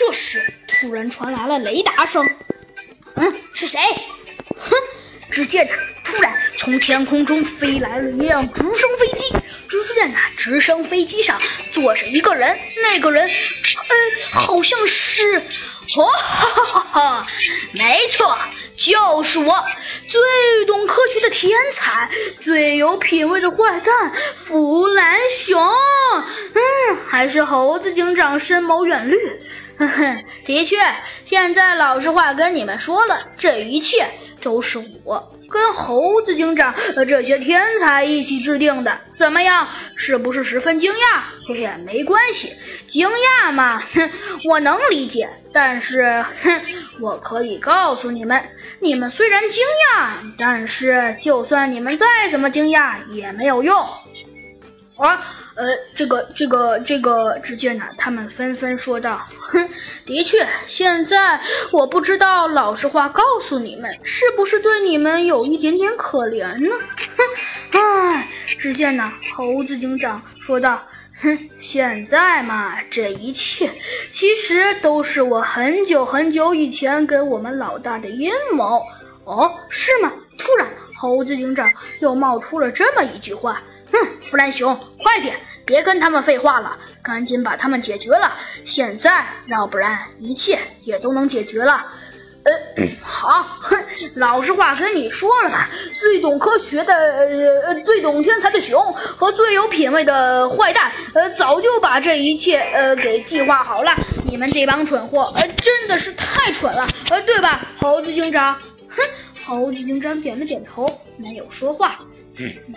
这时，突然传来了雷达声。嗯，是谁？哼！只见呐，突然从天空中飞来了一辆直升飞机。只见那，直升飞机上坐着一个人，那个人，嗯，好像是，哦，哈哈哈哈！没错，就是我，最懂科学的天才，最有品味的坏蛋弗兰熊。嗯，还是猴子警长深谋远虑。哼哼，的确，现在老实话跟你们说了，这一切都是我跟猴子警长这些天才一起制定的。怎么样，是不是十分惊讶？嘿嘿，没关系，惊讶嘛，哼，我能理解。但是，哼，我可以告诉你们，你们虽然惊讶，但是就算你们再怎么惊讶也没有用。啊。呃，这个，这个，这个，只见呢，他们纷纷说道：“哼，的确，现在我不知道，老实话告诉你们，是不是对你们有一点点可怜呢？”哼，唉，只见呢，猴子警长说道：“哼，现在嘛，这一切其实都是我很久很久以前给我们老大的阴谋。”哦，是吗？突然，猴子警长又冒出了这么一句话：“，弗兰熊，快点！”别跟他们废话了，赶紧把他们解决了。现在，要不然一切也都能解决了。呃，好，哼，老实话跟你说了吧，最懂科学的，呃，最懂天才的熊和最有品位的坏蛋，呃，早就把这一切，呃，给计划好了。你们这帮蠢货，呃，真的是太蠢了，呃，对吧，猴子警长？哼，猴子警长点了点头，没有说话。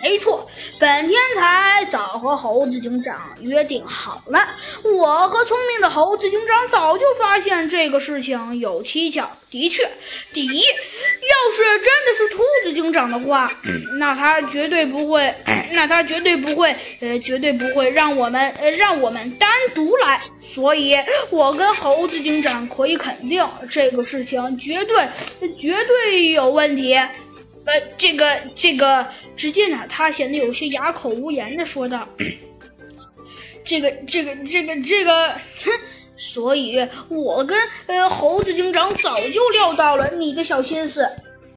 没错，本天才早和猴子警长约定好了。我和聪明的猴子警长早就发现这个事情有蹊跷。的确，第一，要是真的是兔子警长的话，那他绝对不会，那他绝对不会，呃，绝对不会让我们，呃，让我们单独来。所以，我跟猴子警长可以肯定，这个事情绝对，绝对有问题。呃，这个，这个。只见呢，他显得有些哑口无言的说道：“这个，这个，这个，这个，哼！所以，我跟呃猴子警长早就料到了你的小心思。